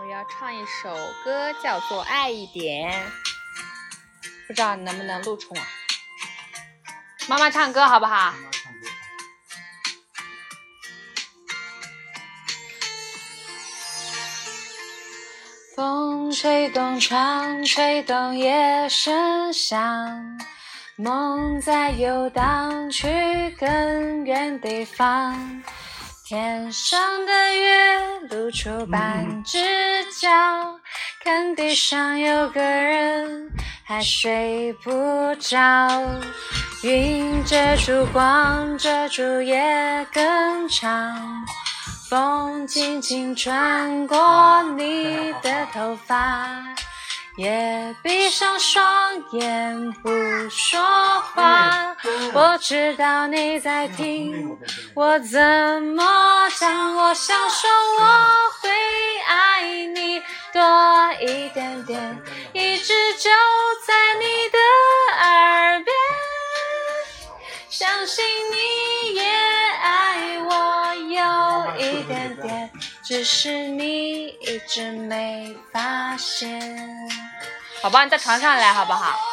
我要唱一首歌，叫做《爱一点》，不知道能不能录出来。妈妈唱歌好不好？风吹动窗，吹动夜声响，梦在游荡，去更远地方。天上的月露出半只脚，看地上有个人还睡不着。云遮住光，遮住夜更长，风轻轻穿过你的头发。也闭上双眼不说话，我知道你在听我怎么讲。我想说我会爱你多一点点，一直就在你的耳边，相信你也爱我有一点点。只是你一直没发现，宝宝你在床上来好不好？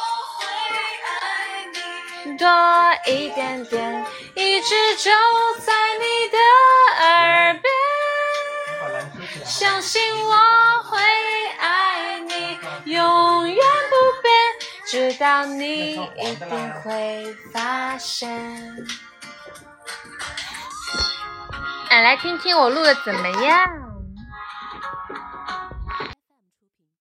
多一点点，一直就在你的耳边，相信我会爱你，永远不变，直到你一定会发现。哎，来听听我录的怎么样？